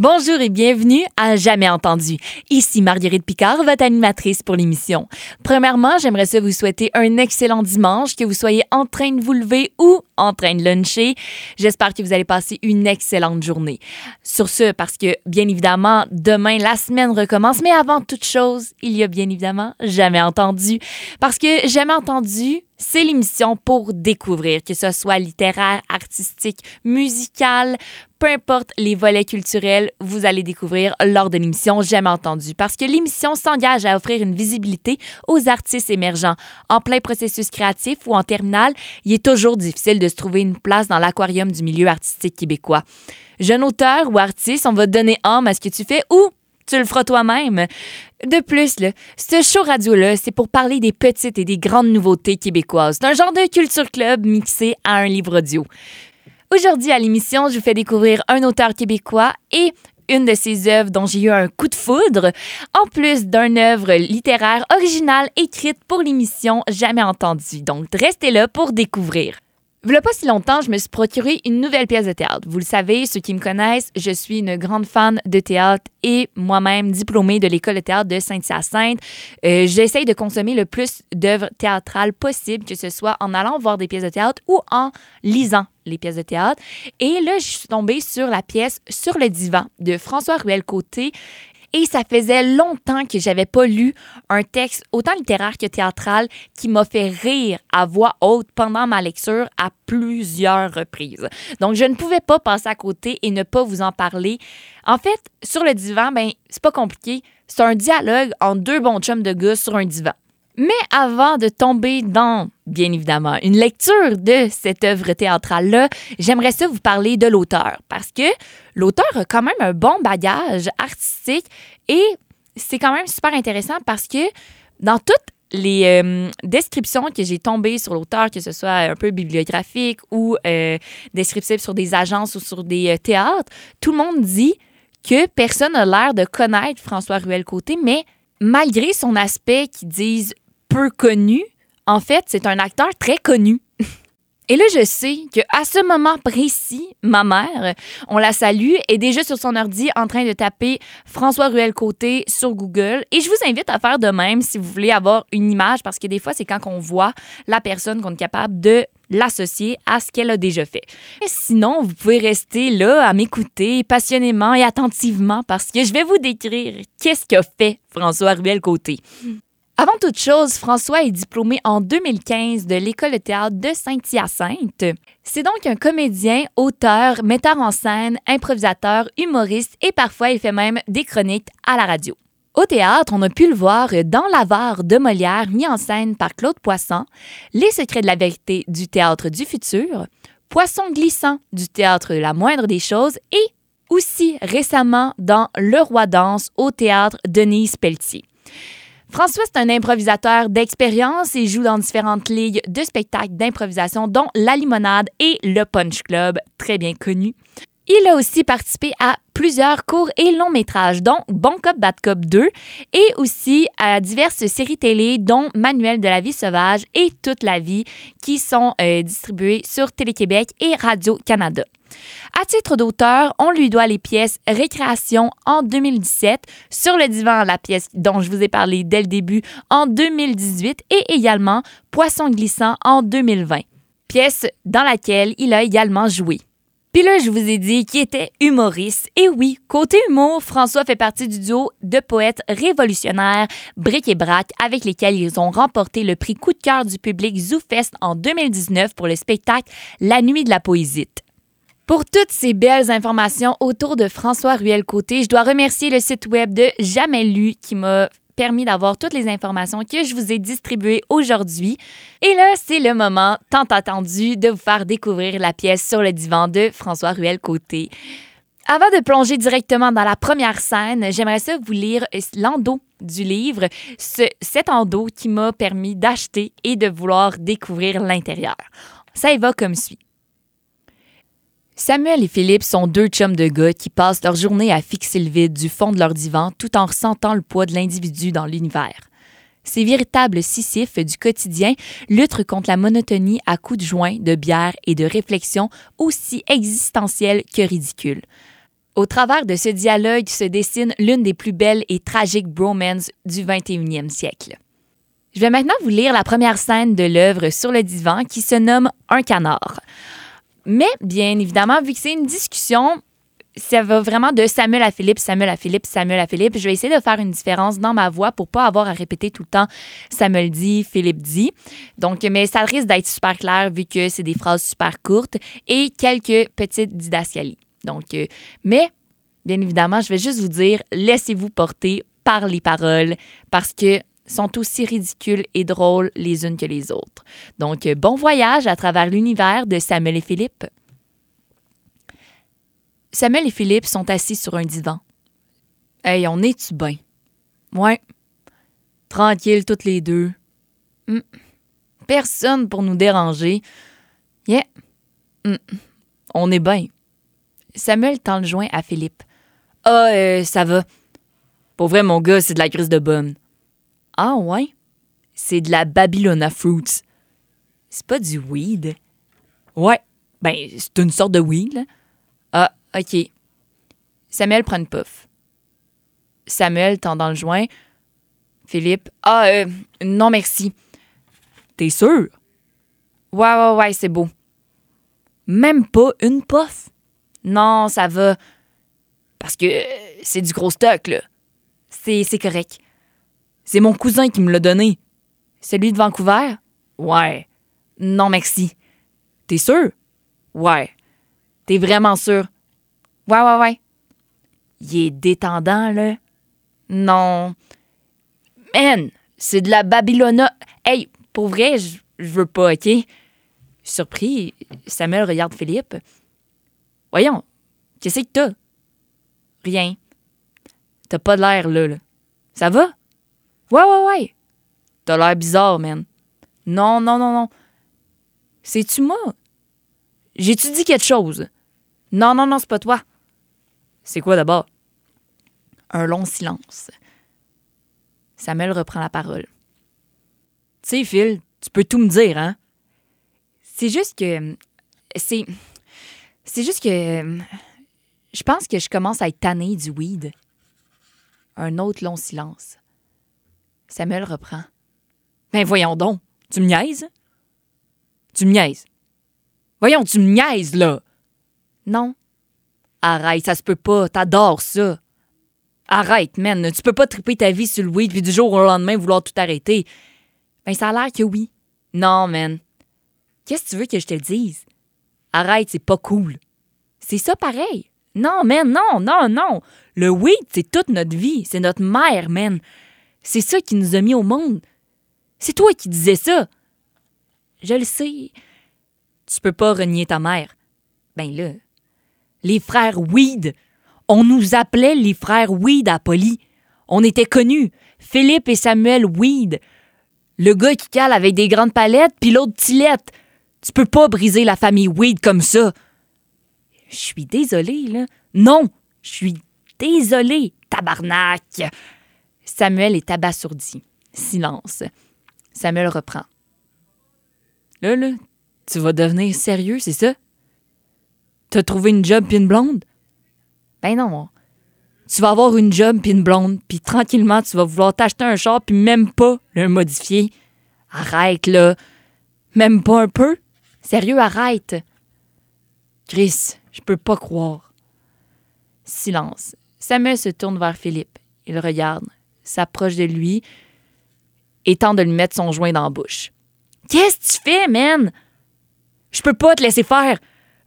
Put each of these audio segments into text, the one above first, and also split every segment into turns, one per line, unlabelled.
Bonjour et bienvenue à Jamais entendu. Ici Marguerite Picard, votre animatrice pour l'émission. Premièrement, j'aimerais vous souhaiter un excellent dimanche, que vous soyez en train de vous lever ou en train de luncher. J'espère que vous allez passer une excellente journée. Sur ce, parce que bien évidemment, demain, la semaine recommence, mais avant toute chose, il y a bien évidemment Jamais entendu. Parce que Jamais entendu, c'est l'émission pour découvrir, que ce soit littéraire, artistique, musical, peu importe les volets culturels, vous allez découvrir lors de l'émission Jamais entendu. Parce que l'émission s'engage à offrir une visibilité aux artistes émergents. En plein processus créatif ou en terminale, il est toujours difficile de se trouver une place dans l'aquarium du milieu artistique québécois. Jeune auteur ou artiste, on va donner âme à ce que tu fais ou tu le feras toi-même. De plus, ce show radio-là, c'est pour parler des petites et des grandes nouveautés québécoises. C'est un genre de culture club mixé à un livre audio. Aujourd'hui à l'émission, je vous fais découvrir un auteur québécois et une de ses œuvres dont j'ai eu un coup de foudre, en plus d'une œuvre littéraire originale écrite pour l'émission Jamais entendue. Donc, restez là pour découvrir. Il pas si longtemps, je me suis procuré une nouvelle pièce de théâtre. Vous le savez, ceux qui me connaissent, je suis une grande fan de théâtre et moi-même diplômée de l'école de théâtre de Sainte-Hyacinthe. Euh, J'essaye de consommer le plus d'œuvres théâtrales possible, que ce soit en allant voir des pièces de théâtre ou en lisant les pièces de théâtre. Et là, je suis tombée sur la pièce Sur le divan de François Ruel-Côté et ça faisait longtemps que j'avais pas lu un texte autant littéraire que théâtral qui m'a fait rire à voix haute pendant ma lecture à plusieurs reprises. Donc je ne pouvais pas passer à côté et ne pas vous en parler. En fait, sur le divan, ben c'est pas compliqué, c'est un dialogue entre deux bons chums de gars sur un divan. Mais avant de tomber dans, bien évidemment, une lecture de cette œuvre théâtrale-là, j'aimerais ça vous parler de l'auteur parce que l'auteur a quand même un bon bagage artistique et c'est quand même super intéressant parce que dans toutes les euh, descriptions que j'ai tombées sur l'auteur, que ce soit un peu bibliographique ou euh, descriptif sur des agences ou sur des euh, théâtres, tout le monde dit que personne n'a l'air de connaître François Ruel-Côté, mais malgré son aspect qui disent peu connu, en fait, c'est un acteur très connu. Et là, je sais qu'à ce moment précis, ma mère, on la salue, est déjà sur son ordi en train de taper François Ruel Côté sur Google. Et je vous invite à faire de même si vous voulez avoir une image, parce que des fois, c'est quand on voit la personne qu'on est capable de l'associer à ce qu'elle a déjà fait. Sinon, vous pouvez rester là à m'écouter passionnément et attentivement parce que je vais vous décrire qu'est-ce qu'a fait François Ruel Côté. Avant toute chose, François est diplômé en 2015 de l'École de théâtre de Saint-Hyacinthe. C'est donc un comédien, auteur, metteur en scène, improvisateur, humoriste et parfois il fait même des chroniques à la radio. Au théâtre, on a pu le voir dans L'Avare de Molière, mis en scène par Claude Poisson, Les secrets de la vérité du théâtre du futur, Poisson glissant du théâtre la moindre des choses et aussi récemment dans Le Roi danse au théâtre Denise Pelletier. François, c'est un improvisateur d'expérience et joue dans différentes ligues de spectacles d'improvisation, dont La Limonade et le Punch Club, très bien connu. Il a aussi participé à plusieurs courts et longs métrages, dont Bon Cop, Bad Cop 2, et aussi à diverses séries télé, dont Manuel de la vie sauvage et Toute la vie, qui sont euh, distribuées sur Télé-Québec et Radio-Canada. À titre d'auteur, on lui doit les pièces Récréation en 2017, Sur le divan, la pièce dont je vous ai parlé dès le début en 2018 et également Poisson glissant en 2020, pièce dans laquelle il a également joué. Puis là, je vous ai dit qu'il était humoriste. Et oui, côté humour, François fait partie du duo de poètes révolutionnaires Bric et Brac avec lesquels ils ont remporté le prix coup de cœur du public ZooFest en 2019 pour le spectacle La Nuit de la Poésie. Pour toutes ces belles informations autour de François Ruel-Côté, je dois remercier le site web de Jamais Lu qui m'a permis d'avoir toutes les informations que je vous ai distribuées aujourd'hui. Et là, c'est le moment tant attendu de vous faire découvrir la pièce sur le divan de François Ruel-Côté. Avant de plonger directement dans la première scène, j'aimerais ça vous lire l'endo du livre, cet endo qui m'a permis d'acheter et de vouloir découvrir l'intérieur. Ça y va comme suit. Samuel et Philippe sont deux chums de gars qui passent leur journée à fixer le vide du fond de leur divan tout en ressentant le poids de l'individu dans l'univers. Ces véritables sissifs du quotidien luttent contre la monotonie à coups de joint, de bière et de réflexions aussi existentielles que ridicules. Au travers de ce dialogue se dessine l'une des plus belles et tragiques bromances du 21e siècle. Je vais maintenant vous lire la première scène de l'œuvre sur le divan qui se nomme Un canard. Mais bien évidemment, vu que c'est une discussion, ça va vraiment de Samuel à Philippe, Samuel à Philippe, Samuel à Philippe. Je vais essayer de faire une différence dans ma voix pour pas avoir à répéter tout le temps Samuel dit, Philippe dit. Donc, mais ça risque d'être super clair vu que c'est des phrases super courtes et quelques petites didascalies. Donc, euh, mais bien évidemment, je vais juste vous dire, laissez-vous porter par les paroles parce que sont aussi ridicules et drôles les unes que les autres. Donc, euh, bon voyage à travers l'univers de Samuel et Philippe. Samuel et Philippe sont assis sur un divan. Hey, on est-tu bien? Ouais. Tranquille toutes les deux. Hmm. Personne pour nous déranger. Yeah. Hmm. On est bien. Samuel tend le joint à Philippe. Ah, euh, ça va. Pour vrai, mon gars, c'est de la grise de bonne. Ah, ouais? C'est de la Babylona Fruits. C'est pas du weed. Ouais. Ben, c'est une sorte de weed, là. Ah, OK. Samuel prend une puff. Samuel tend dans le joint. Philippe. Ah, euh, non, merci. T'es sûr? Ouais, ouais, ouais, c'est beau. Même pas une puff? Non, ça va. Parce que euh, c'est du gros stock, là. C'est, c'est correct. C'est mon cousin qui me l'a donné. Celui de Vancouver? Ouais. Non, merci. T'es sûr? Ouais. T'es vraiment sûr? Ouais, ouais, ouais. Il est détendant, là. Non. Man, c'est de la Babylona. Hey, pour vrai, je veux pas, OK? Surpris, Samuel regarde Philippe. Voyons, qu'est-ce que t'as? Rien. T'as pas de l'air là, là. Ça va? Ouais, ouais, ouais. T'as l'air bizarre, man. Non, non, non, non. C'est-tu moi? J'ai-tu dit quelque chose? Non, non, non, c'est pas toi. C'est quoi d'abord? Un long silence. Samuel reprend la parole. Tu sais, Phil, tu peux tout me dire, hein? C'est juste que. C'est. C'est juste que. Je pense que je commence à être tanné du weed. Un autre long silence. Samuel reprend. Ben voyons donc, tu me niaises? Tu me niaises. Voyons, tu me niaises, là. Non, Arrête, ça se peut pas. T'adores ça. Arrête, man. Tu peux pas triper ta vie sur le weed puis du jour au lendemain vouloir tout arrêter. Ben, ça a l'air que oui. Non, man. Qu'est-ce que tu veux que je te dise? Arrête, c'est pas cool. C'est ça pareil. Non, man, non, non, non. Le weed, c'est toute notre vie. C'est notre mère, man. C'est ça qui nous a mis au monde. C'est toi qui disais ça. Je le sais. Tu peux pas renier ta mère. Ben là, les frères Weed. On nous appelait les frères Weed à Poly. On était connus. Philippe et Samuel Weed. Le gars qui cale avec des grandes palettes, puis l'autre Tilette. Tu peux pas briser la famille Weed comme ça. Je suis désolé, là. Non, je suis désolé, tabarnak. Samuel est abasourdi. Silence. Samuel reprend. Là, là, tu vas devenir sérieux, c'est ça? T'as trouvé une job puis blonde? Ben non. Tu vas avoir une job puis blonde, puis tranquillement, tu vas vouloir t'acheter un char puis même pas le modifier. Arrête, là. Même pas un peu? Sérieux, arrête. Chris, je peux pas croire. Silence. Samuel se tourne vers Philippe. Il regarde, s'approche de lui et tente de lui mettre son joint dans la bouche. Qu'est-ce que tu fais, man? Je peux pas te laisser faire.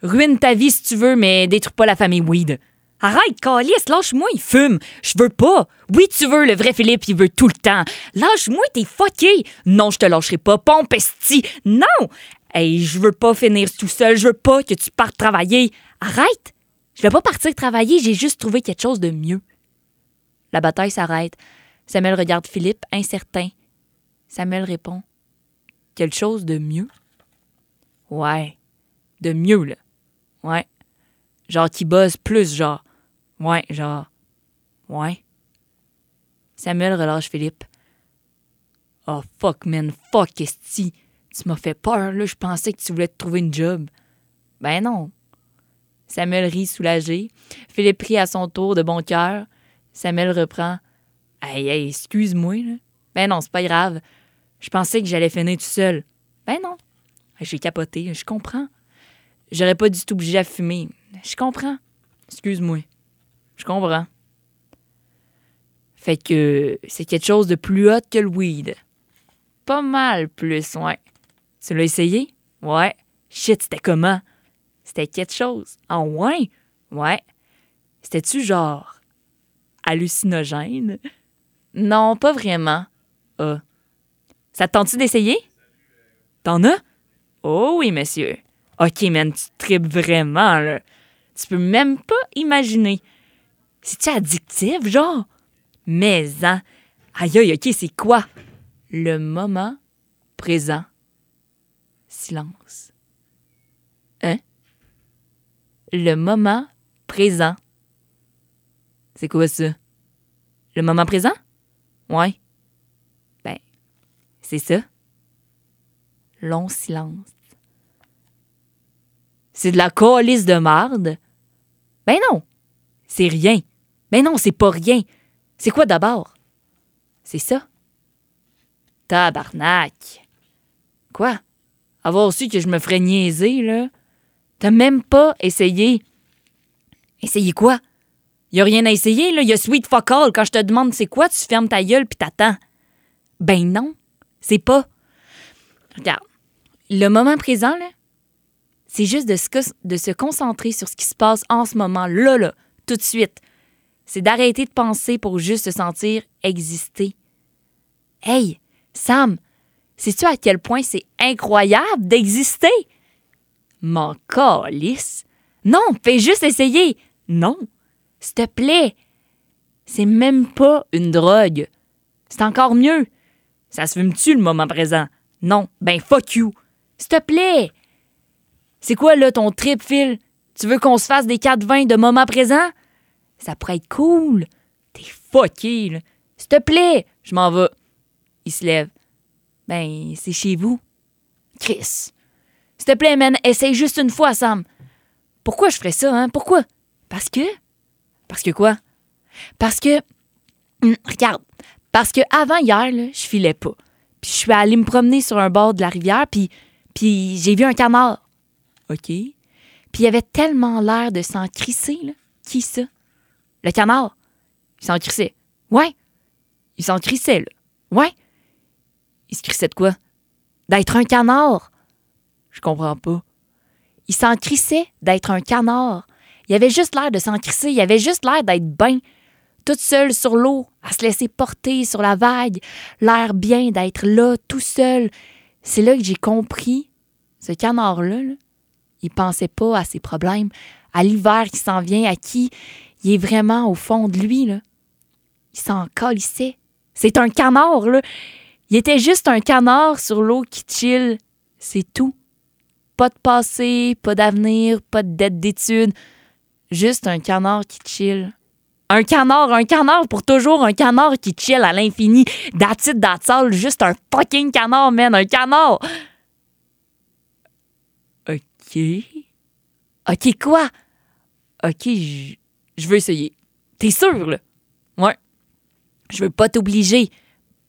Ruine ta vie si tu veux, mais détruis pas la famille Weed. Arrête, Calice, lâche-moi, il fume. Je veux pas. Oui, tu veux, le vrai Philippe, il veut tout le temps. Lâche-moi, t'es fucké. Non, je te lâcherai pas. Pompe Non! Hey, je veux pas finir tout seul. Je veux pas que tu partes travailler. Arrête! Je vais pas partir travailler, j'ai juste trouvé quelque chose de mieux. La bataille s'arrête. Samuel regarde Philippe, incertain. Samuel répond Quelque chose de mieux? Ouais, de mieux, là. Ouais. Genre qui buzz plus, genre. Ouais, genre. Ouais. Samuel relâche Philippe. Oh fuck, man, fuck, esti. Tu m'as fait peur, là. Je pensais que tu voulais te trouver une job. Ben non. Samuel rit soulagé. Philippe rit à son tour de bon cœur. Samuel reprend. Hey, hey, excuse-moi. Ben non, c'est pas grave. Je pensais que j'allais finir tout seul. Ben non. J'ai capoté, je comprends. J'aurais pas du tout obligé à fumer. Je comprends. Excuse-moi. Je comprends. Fait que c'est quelque chose de plus hot que le weed. Pas mal plus, ouais. Tu l'as essayé? Ouais. Shit, c'était comment? C'était quelque chose. En ouais? Ouais. C'était-tu genre hallucinogène? Non, pas vraiment. Ah. Ça te tente-tu d'essayer? T'en as? Oh oui, monsieur. Ok, man, tu tripes vraiment, là. Tu peux même pas imaginer. C'est-tu addictif, genre? Mais, hein? Aïe, aïe, ok, c'est quoi? Le moment présent. Silence. Hein? Le moment présent. C'est quoi ça? Le moment présent? Ouais. Ben, c'est ça. Long silence. C'est de la coalice de marde? Ben non, c'est rien. Ben non, c'est pas rien. C'est quoi d'abord? C'est ça. Tabarnak. Quoi? Avoir su que je me ferais niaiser, là? T'as même pas essayé. Essayé quoi? Y a rien à essayer, là. Y a sweet fuck all. Quand je te demande c'est quoi, tu fermes ta gueule puis t'attends. Ben non, c'est pas. Regarde. Le moment présent, là, c'est juste de se, de se concentrer sur ce qui se passe en ce moment, là, là, tout de suite. C'est d'arrêter de penser pour juste se sentir exister. Hey, Sam, sais-tu à quel point c'est incroyable d'exister? Mon calice. Non, fais juste essayer. Non, s'il te plaît. C'est même pas une drogue. C'est encore mieux. Ça se fume-tu le moment présent? Non, ben fuck you. S'il te plaît. C'est quoi, là, ton trip, Phil? Tu veux qu'on se fasse des 4-20 de moment présent? Ça pourrait être cool. T'es fucké, là. S'il te plaît, je m'en vais. Il se lève. Ben, c'est chez vous. Chris. S'il te plaît, man, essaye juste une fois, Sam. Pourquoi je ferais ça, hein? Pourquoi? Parce que. Parce que quoi? Parce que. Hum, regarde. Parce que avant hier, je filais pas. Puis je suis allée me promener sur un bord de la rivière, puis, puis j'ai vu un canard. OK? Puis il avait tellement l'air de s'en crisser. Qui ça? Le canard. Il s'en crissait. Ouais. Il s'en crissait, là. Ouais. Il se crissait de quoi? D'être un canard. Je comprends pas. Il s'en crissait d'être un canard. Il avait juste l'air de s'en crisser. Il avait juste l'air d'être bien. Toute seule sur l'eau, à se laisser porter sur la vague. L'air bien d'être là, tout seul. C'est là que j'ai compris. Ce canard-là, là, il pensait pas à ses problèmes, à l'hiver qui s'en vient, à qui il est vraiment au fond de lui. Il s'en calissait. C'est un canard, là. Il était juste un canard sur l'eau qui chill. C'est tout. Pas de passé, pas d'avenir, pas de dette d'études. Juste un canard qui chill. Un canard, un canard pour toujours, un canard qui chill à l'infini. That's it, juste un fucking canard, man, un canard. OK. OK, quoi? OK, je veux essayer. T'es sûr, là? Ouais. Je veux pas t'obliger.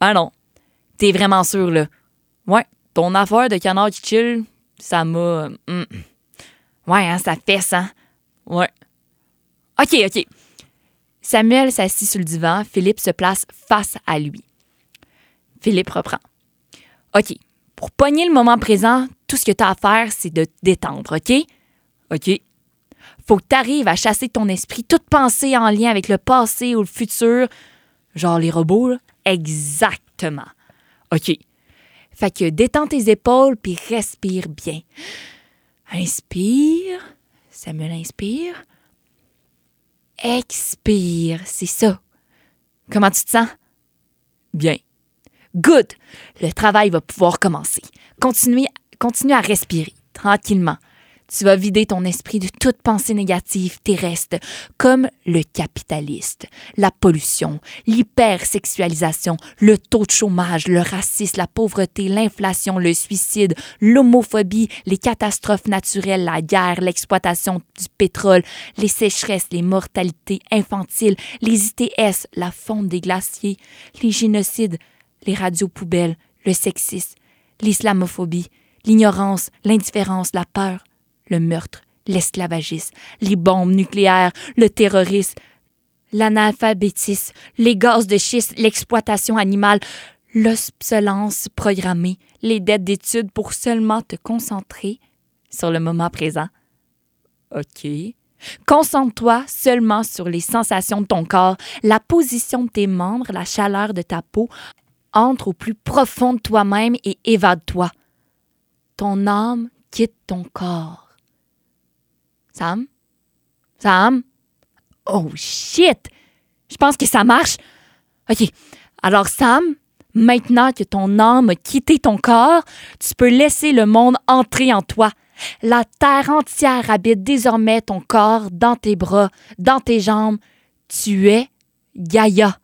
Ben non. T'es vraiment sûr, là? Ouais. Ton affaire de canard qui chill, ça m'a. Hmm. Ouais, hein, ça fait ça. Ouais. OK, OK. Samuel s'assit sur le divan. Philippe se place face à lui. Philippe reprend. OK. Pour pogner le moment présent, tout ce que tu as à faire, c'est de te détendre, OK? OK. Faut que tu arrives à chasser ton esprit toute pensée en lien avec le passé ou le futur. Genre les robots. Exactement. OK. Fait que détends tes épaules puis respire bien. Inspire. Samuel inspire. Expire. C'est ça. Comment tu te sens? Bien. Good. Le travail va pouvoir commencer. Continue, continue à respirer tranquillement. Tu vas vider ton esprit de toute pensée négative terrestre, comme le capitaliste, la pollution, l'hypersexualisation, le taux de chômage, le racisme, la pauvreté, l'inflation, le suicide, l'homophobie, les catastrophes naturelles, la guerre, l'exploitation du pétrole, les sécheresses, les mortalités infantiles, les ITS, la fonte des glaciers, les génocides, les radios poubelles, le sexisme, l'islamophobie, l'ignorance, l'indifférence, la peur, le meurtre, l'esclavagisme, les bombes nucléaires, le terrorisme, l'analphabétisme, les gaz de schiste, l'exploitation animale, l'obsolence programmée, les dettes d'études pour seulement te concentrer sur le moment présent. OK. Concentre-toi seulement sur les sensations de ton corps, la position de tes membres, la chaleur de ta peau. Entre au plus profond de toi-même et évade-toi. Ton âme quitte ton corps. Sam? Sam? Oh shit! Je pense que ça marche. OK. Alors, Sam, maintenant que ton âme a quitté ton corps, tu peux laisser le monde entrer en toi. La terre entière habite désormais ton corps dans tes bras, dans tes jambes. Tu es Gaïa.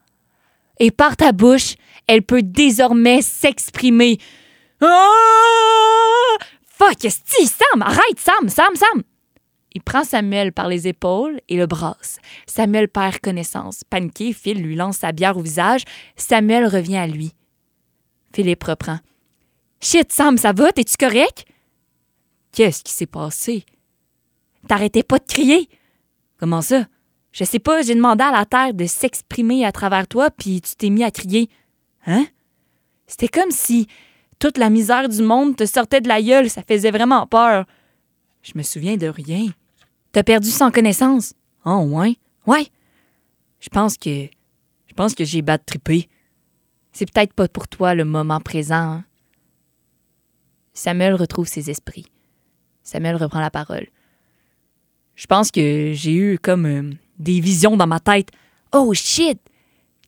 Et par ta bouche, elle peut désormais s'exprimer. Ah! Fuck, Sam, arrête, Sam, Sam, Sam! Il prend Samuel par les épaules et le brasse. Samuel perd connaissance. Paniqué, Phil lui lance sa bière au visage. Samuel revient à lui. Philippe reprend. Shit, Sam, ça va? T'es-tu correct? Qu'est-ce qui s'est passé? T'arrêtais pas de crier? Comment ça? Je sais pas, j'ai demandé à la terre de s'exprimer à travers toi, puis tu t'es mis à crier. Hein? C'était comme si toute la misère du monde te sortait de la gueule, ça faisait vraiment peur. Je me souviens de rien. T'as perdu sans connaissance? Oh, ouais? Ouais. Je pense que. Je pense que j'ai battu trippé. C'est peut-être pas pour toi le moment présent. Hein? Samuel retrouve ses esprits. Samuel reprend la parole. Je pense que j'ai eu comme euh, des visions dans ma tête. Oh shit!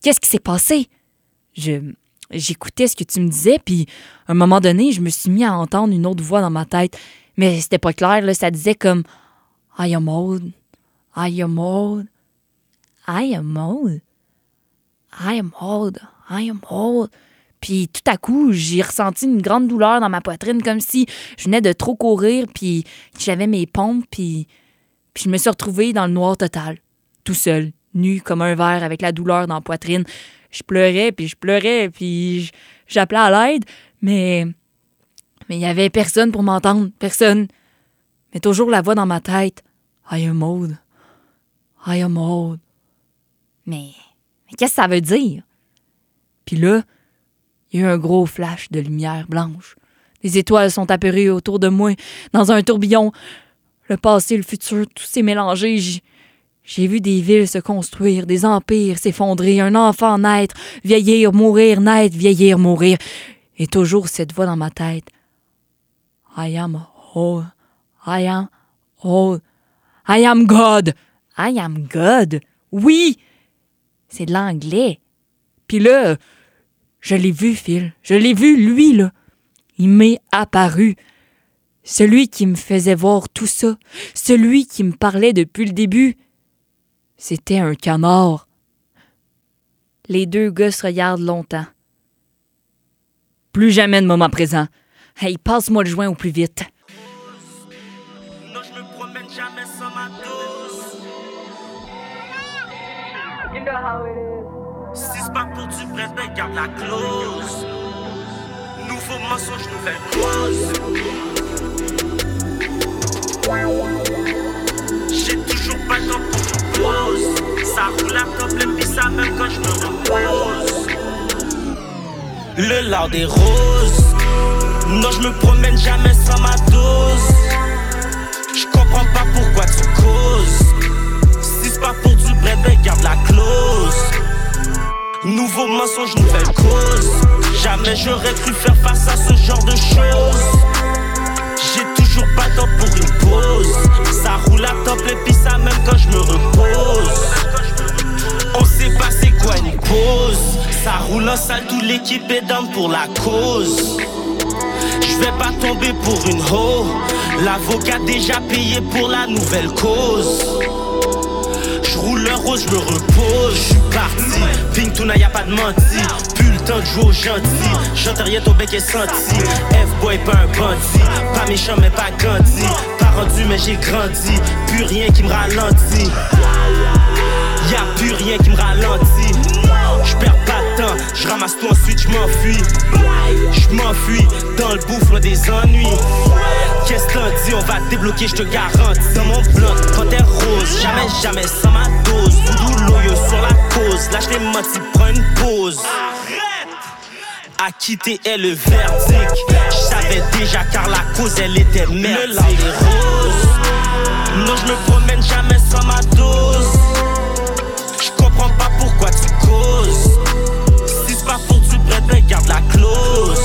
Qu'est-ce qui s'est passé? Je. J'écoutais ce que tu me disais, puis à un moment donné, je me suis mis à entendre une autre voix dans ma tête. Mais c'était pas clair, là. Ça disait comme I am old. I am old. I am old. I am old. I am old. Puis tout à coup, j'ai ressenti une grande douleur dans ma poitrine, comme si je venais de trop courir, puis j'avais mes pompes, puis, je me suis retrouvée dans le noir total, tout seul, nu comme un verre, avec la douleur dans la poitrine. Je pleurais, puis je pleurais, puis j'appelais à l'aide, mais mais il y avait personne pour m'entendre, personne. Mais toujours la voix dans ma tête. I am old. I am old. Mais, mais qu'est-ce que ça veut dire? Puis là, il y a eu un gros flash de lumière blanche. Les étoiles sont apparues autour de moi, dans un tourbillon. Le passé le futur, tout s'est mélangé. J'ai vu des villes se construire, des empires s'effondrer, un enfant naître, vieillir, mourir, naître, vieillir, mourir. Et toujours cette voix dans ma tête. I am old. I am old. I am God. I am God. Oui! C'est de l'anglais. Puis là, je l'ai vu, Phil. Je l'ai vu, lui, là. Il m'est apparu. Celui qui me faisait voir tout ça. Celui qui me parlait depuis le début. C'était un canard. Les deux gars se regardent longtemps. Plus jamais de moment présent. Hey, passe-moi le joint au plus vite.
Si c'est pas pour du bread, ben garde la clause. Nouveau mensonge, nouvelle cause. J'ai toujours pas le temps pour une pause. Ça roule top, le pis ça même quand je me repose. Le lard des roses. Non, je me promène jamais sans ma dose. Je comprends pas pourquoi tu causes. Si c'est pas pour du ben garde la clause. Nouveau mensonge, nouvelle cause. Jamais j'aurais cru faire face à ce genre de choses. J'ai toujours pas temps pour une pause. Ça roule à top, et puis ça même quand je me repose. On sait pas c'est quoi une pause. Ça roule en salle, toute l'équipe est down pour la cause. Je vais pas tomber pour une hoe. L'avocat déjà payé pour la nouvelle cause. Le rose, je me repose, je suis parti. Ping tuna, y a pas de menti. Plus le temps de gentil. J'entends rien, ton bec est senti. F-boy, pas un bandit. Pas méchant, mais pas grandi. Pas rendu, mais j'ai grandi. Plus rien qui me ralentit. Y'a plus rien qui me ralentit. Je perds pas de temps, je ramasse tout ensuite, je m'enfuis. Je m'enfuis dans le bouffe des ennuis. Qu'est-ce que t'en dis, on va débloquer, je te garantis. Dans mon bloc, panthère rose, jamais, jamais sans ma sur la cause, lâche les menti, prends une pause. À quitter est le verdict. Je savais déjà car la cause elle était merdique. Le des roses. Non, je me promène jamais sans ma dose. Je comprends pas pourquoi tu causes. Si c'est pas pour du prêt, ben garde la clause.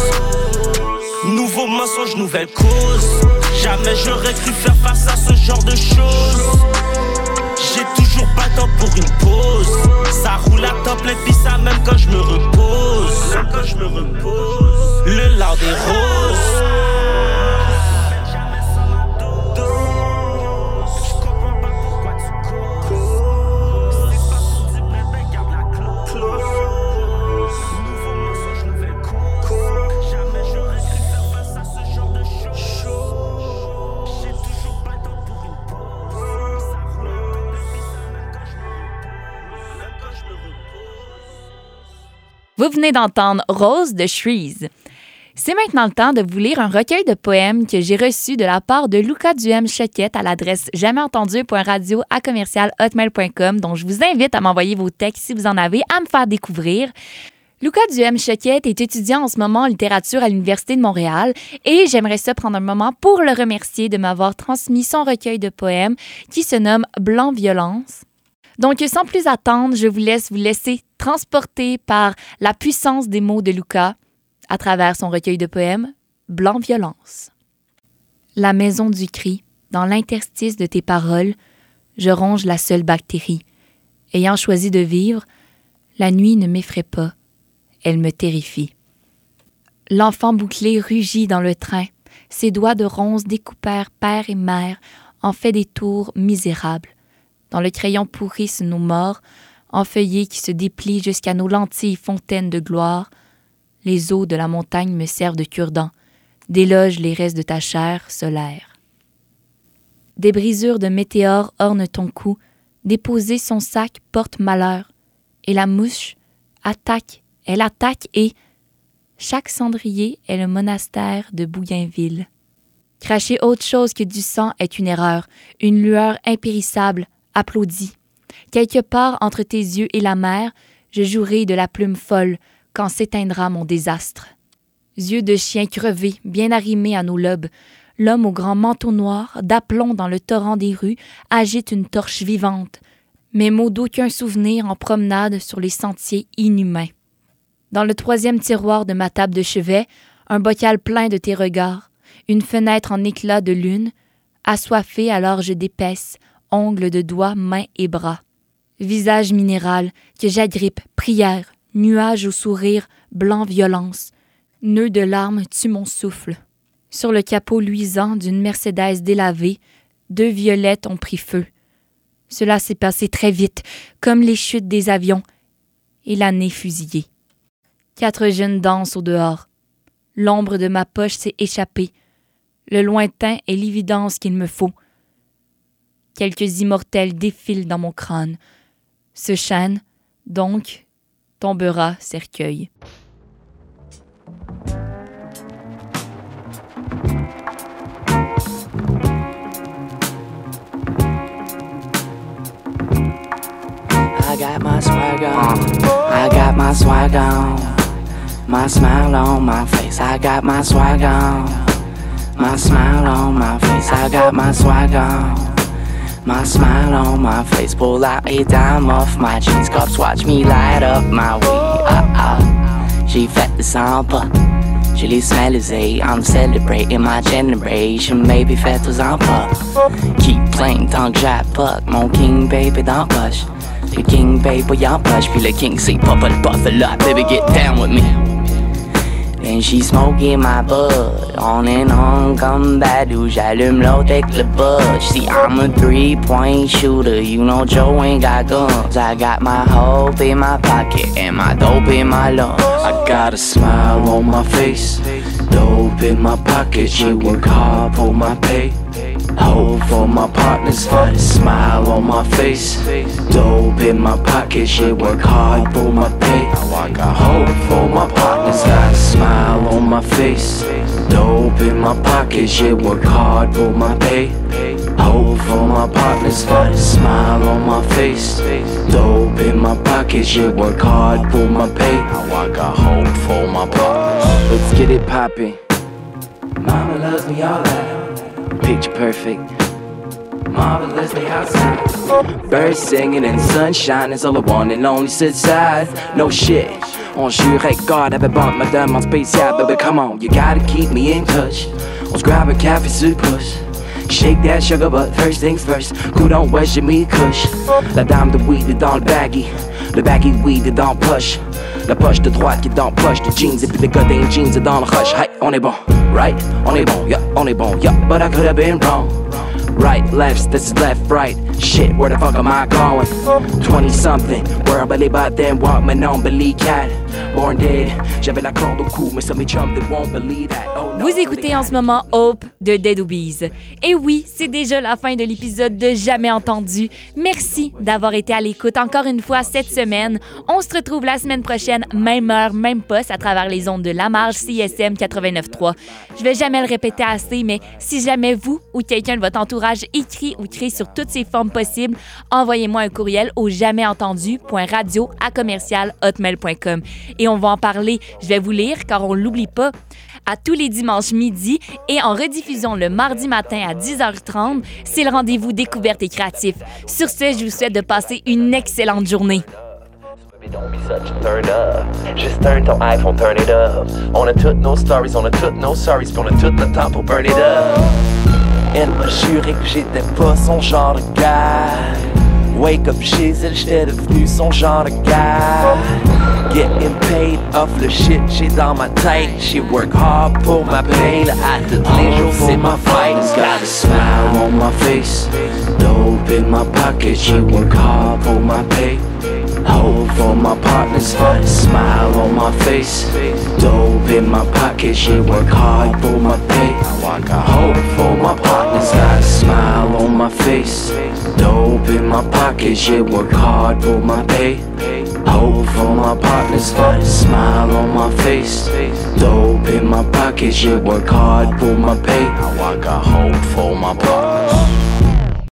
Nouveau mensonge, nouvelle cause. Jamais j'aurais cru faire face à ce genre de choses. Pas temps pour une pause. Ça roule à
d'entendre Rose de Shreeze. C'est maintenant le temps de vous lire un recueil de poèmes que j'ai reçu de la part de Luca Duhem Choquette à l'adresse jamaisentendu.radio à commercial je vous invite à m'envoyer vos textes si vous en avez à me faire découvrir. Luca Duhem Choquette est étudiant en ce moment en littérature à l'Université de Montréal et j'aimerais ça prendre un moment pour le remercier de m'avoir transmis son recueil de poèmes qui se nomme Blanc Violence. Donc, sans plus attendre, je vous laisse vous laisser transporter par la puissance des mots de Luca à travers son recueil de poèmes Blanc Violence. La maison du cri, dans l'interstice de tes paroles, je ronge la seule bactérie. Ayant choisi de vivre, la nuit ne m'effraie pas, elle me terrifie. L'enfant bouclé rugit dans le train, ses doigts de ronce découpèrent père et mère, en fait des tours misérables. Dans le crayon pourrissent nos morts, enfeuillés qui se déplient jusqu'à nos lentilles fontaines de gloire. Les eaux de la montagne me servent de cure-dent, délogent les restes de ta chair solaire. Des brisures de météores ornent ton cou, déposer son sac porte malheur, et la mouche attaque, elle attaque et chaque cendrier est le monastère de Bougainville. Cracher autre chose que du sang est une erreur, une lueur impérissable, applaudie. Quelque part entre tes yeux et la mer, je jouerai de la plume folle quand s'éteindra mon désastre. Yeux de chien crevé, bien arrimés à nos lobes, l'homme au grand manteau noir, d'aplomb dans le torrent des rues, agite une torche vivante, mes mots d'aucun souvenir en promenade sur les sentiers inhumains. Dans le troisième tiroir de ma table de chevet, un bocal plein de tes regards, une fenêtre en éclat de lune, assoiffé alors je d'épaisse, ongles de doigts, mains et bras. Visage minéral, que j'agrippe, prière, nuage au sourire, blanc violence, nœud de larmes tue mon souffle. Sur le capot luisant d'une Mercedes délavée, deux violettes ont pris feu. Cela s'est passé très vite, comme les chutes des avions, et l'année fusillée. Quatre jeunes dansent au dehors. L'ombre de ma poche s'est échappée. Le lointain est l'évidence qu'il me faut. Quelques immortels défilent dans mon crâne. Ce chêne, donc, tombera cercueil.
I got my swag on. I got my swag on. My smile on my face. I got my swag on. My smile on my face. I got my swag on. My smile on my face. Pull out a dime off my jeans. cuffs, watch me light up my way. Uh uh. J'ai fait le samba. Je les smalisé. I'm celebrating my generation. Maybe faites en pas. Keep playing tant que j'apporte mon king baby dans poche. Le king baby y'en poche. Puis le king c'est pas le buffalo. Baby get down with me. Then she smoking my bud. On and on, come back, do j'allume l'autre avec le bud. See, I'm a three point shooter. You know Joe ain't got guns. I got my hope in my pocket and my dope in my lungs. I got a smile on my face, dope in my pocket. She work hard for my pay. Hope for my partners, smile on my face. Dope in my pocket, shit work hard for my pay. Hope for my partners, got a smile on my face. Dope in my pocket, shit work hard for my pay. Hope for my partners, got a smile on my face. Dope in my pocket, shit work hard for my pay. I got hope for my partners. Let's get it poppin'. Mama loves me all that. Picture perfect. Marvelously outside. Birds singing and sunshine is all I want and only sit side. No shit. On jurait God avait bande ma demande spéciale, baby come on, you gotta keep me in touch. On se grab a sur le pouce. Shake that sugar, but first things first. Who don't worship me, couche. La dame de weed dans le baggy. The baggy weed the le push. La poche de droite qui est dans poche de jeans. Et puis le goddamn jeans est dans le rush. Hey, on est bon, right? On est bon, yeah, on est bon, yeah. But I could have been wrong. Right, left, this is left, right. Shit, where the fuck am I going? 20 something, where I believe I then walk my non believe cat. Born dead, j'avais la corde au cou, mais some mes chums they won't believe that. Oh,
Vous écoutez en ce moment Hope de Dead Obies. Et oui, c'est déjà la fin de l'épisode de Jamais entendu. Merci d'avoir été à l'écoute encore une fois cette semaine. On se retrouve la semaine prochaine, même heure, même poste, à travers les ondes de La Marge CSM 89.3. Je vais jamais le répéter assez, mais si jamais vous ou quelqu'un de votre entourage écrit ou crée sur toutes ces formes possibles, envoyez-moi un courriel au jamaisentendu.radio à commercial.hotmail.com. Et on va en parler. Je vais vous lire car on l'oublie pas à tous les dimanches midi et en rediffusion le mardi matin à 10h30. C'est le rendez-vous découverte et créatif. Sur ce, je vous souhaite de passer une excellente journée.
Wake up chez elle, j'étais devenu son genre de gars. Getting paid off le shit j'ai dans ma tête. She work hard pour ma paye, là, à tous les jours c'est ma fight.
Got a smile on my face, dope in my pocket. She work hard for my pay. Hope for my partners, got a smile on my face. Dope in my pocket. She work hard for my pay. I got hope for my partners, got a smile on my face. Dope in my pocket. She work hard for my pay. Hope for my partners, got a smile on my face. Dope in my pocket. She work hard for my pay. Now I got hope for my partners.